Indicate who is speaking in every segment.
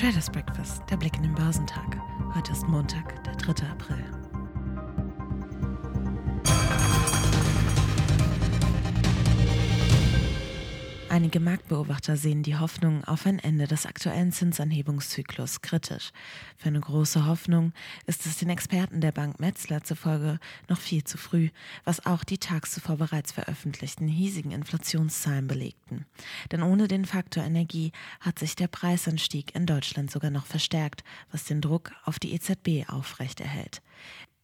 Speaker 1: Traders Breakfast, der Blick in den Börsentag. Heute ist Montag, der 3. April. Einige Marktbeobachter sehen die Hoffnung auf ein Ende des aktuellen Zinsanhebungszyklus kritisch. Für eine große Hoffnung ist es den Experten der Bank Metzler zufolge noch viel zu früh, was auch die tags zuvor bereits veröffentlichten hiesigen Inflationszahlen belegten. Denn ohne den Faktor Energie hat sich der Preisanstieg in Deutschland sogar noch verstärkt, was den Druck auf die EZB aufrechterhält.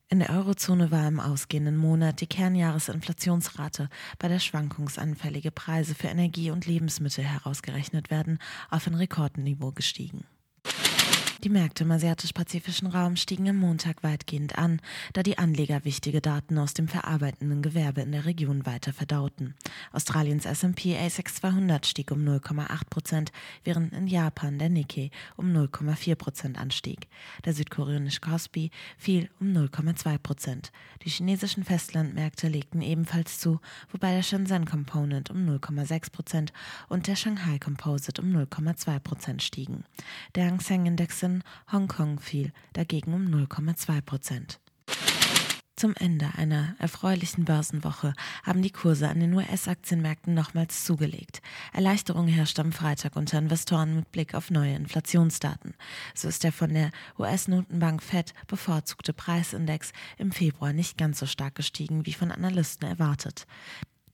Speaker 1: In der Eurozone war im ausgehenden Monat die Kernjahresinflationsrate, bei der schwankungsanfällige Preise für Energie und Lebensmittel herausgerechnet werden, auf ein Rekordniveau gestiegen. Die Märkte im asiatisch-pazifischen Raum stiegen am Montag weitgehend an, da die Anleger wichtige Daten aus dem verarbeitenden Gewerbe in der Region weiter verdauten. Australiens S&P ASX 200 stieg um 0,8 Prozent, während in Japan der Nikkei um 0,4 Prozent anstieg. Der südkoreanische Kospi fiel um 0,2 Prozent. Die chinesischen Festlandmärkte legten ebenfalls zu, wobei der Shenzhen Component um 0,6 Prozent und der Shanghai Composite um 0,2 Prozent stiegen. Der Hang Seng Index in Hongkong fiel dagegen um 0,2 Prozent. Zum Ende einer erfreulichen Börsenwoche haben die Kurse an den US-Aktienmärkten nochmals zugelegt. Erleichterung herrscht am Freitag unter Investoren mit Blick auf neue Inflationsdaten. So ist der von der US-Notenbank Fed bevorzugte Preisindex im Februar nicht ganz so stark gestiegen wie von Analysten erwartet.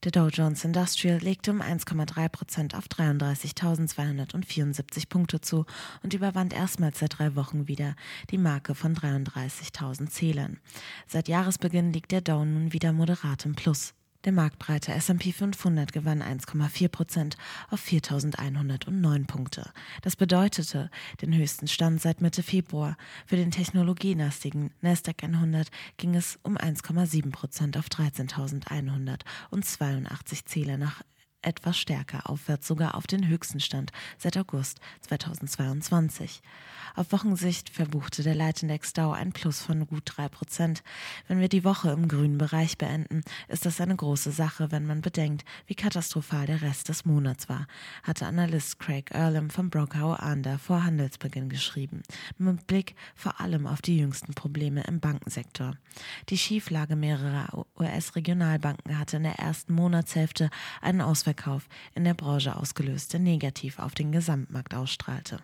Speaker 1: Der Dow Jones Industrial legte um 1,3 Prozent auf 33.274 Punkte zu und überwand erstmals seit drei Wochen wieder die Marke von 33.000 Zählern. Seit Jahresbeginn liegt der Dow nun wieder moderat im Plus. Der marktbreite S&P 500 gewann 1,4 Prozent auf 4.109 Punkte. Das bedeutete den höchsten Stand seit Mitte Februar. Für den technologielastigen Nasdaq 100 ging es um 1,7 Prozent auf 13.182 Zähler nach etwas stärker aufwärts, sogar auf den höchsten Stand seit August 2022. Auf Wochensicht verbuchte der Leitindex Dow ein Plus von gut 3%. Wenn wir die Woche im grünen Bereich beenden, ist das eine große Sache, wenn man bedenkt, wie katastrophal der Rest des Monats war, hatte Analyst Craig Earlham vom Broker Ander vor Handelsbeginn geschrieben, mit Blick vor allem auf die jüngsten Probleme im Bankensektor. Die Schieflage mehrerer US-Regionalbanken hatte in der ersten Monatshälfte einen Ausverkauf in der Branche ausgelöst, der negativ auf den Gesamtmarkt ausstrahlte.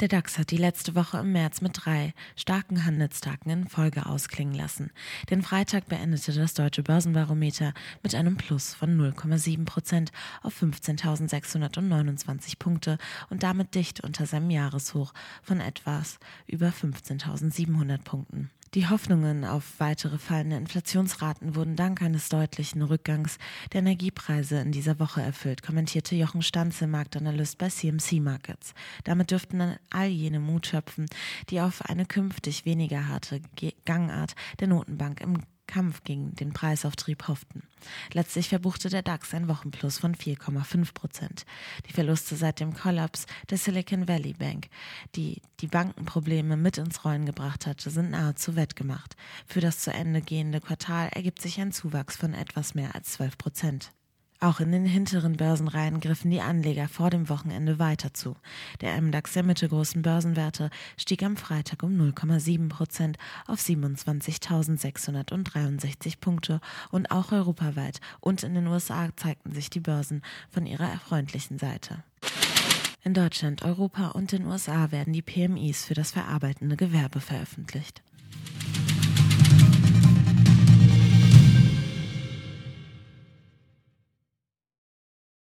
Speaker 1: Der DAX hat die letzte Woche im März mit drei starken Handelstagen in Folge ausklingen lassen. Den Freitag beendete das deutsche Börsenbarometer mit einem Plus von 0,7 Prozent auf 15.629 Punkte und damit dicht unter seinem Jahreshoch von etwas über 15.700 Punkten. Die Hoffnungen auf weitere fallende Inflationsraten wurden dank eines deutlichen Rückgangs der Energiepreise in dieser Woche erfüllt, kommentierte Jochen Stanze, Marktanalyst bei CMC Markets. Damit dürften all jene Mut schöpfen, die auf eine künftig weniger harte Gangart der Notenbank im Kampf gegen den Preisauftrieb hofften. Letztlich verbuchte der DAX ein Wochenplus von 4,5 Prozent. Die Verluste seit dem Kollaps der Silicon Valley Bank, die die Bankenprobleme mit ins Rollen gebracht hatte, sind nahezu wettgemacht. Für das zu Ende gehende Quartal ergibt sich ein Zuwachs von etwas mehr als 12 Prozent. Auch in den hinteren Börsenreihen griffen die Anleger vor dem Wochenende weiter zu. Der MDAX der mittelgroßen Börsenwerte stieg am Freitag um 0,7 Prozent auf 27.663 Punkte und auch europaweit und in den USA zeigten sich die Börsen von ihrer erfreundlichen Seite. In Deutschland, Europa und den USA werden die PMIs für das verarbeitende Gewerbe veröffentlicht.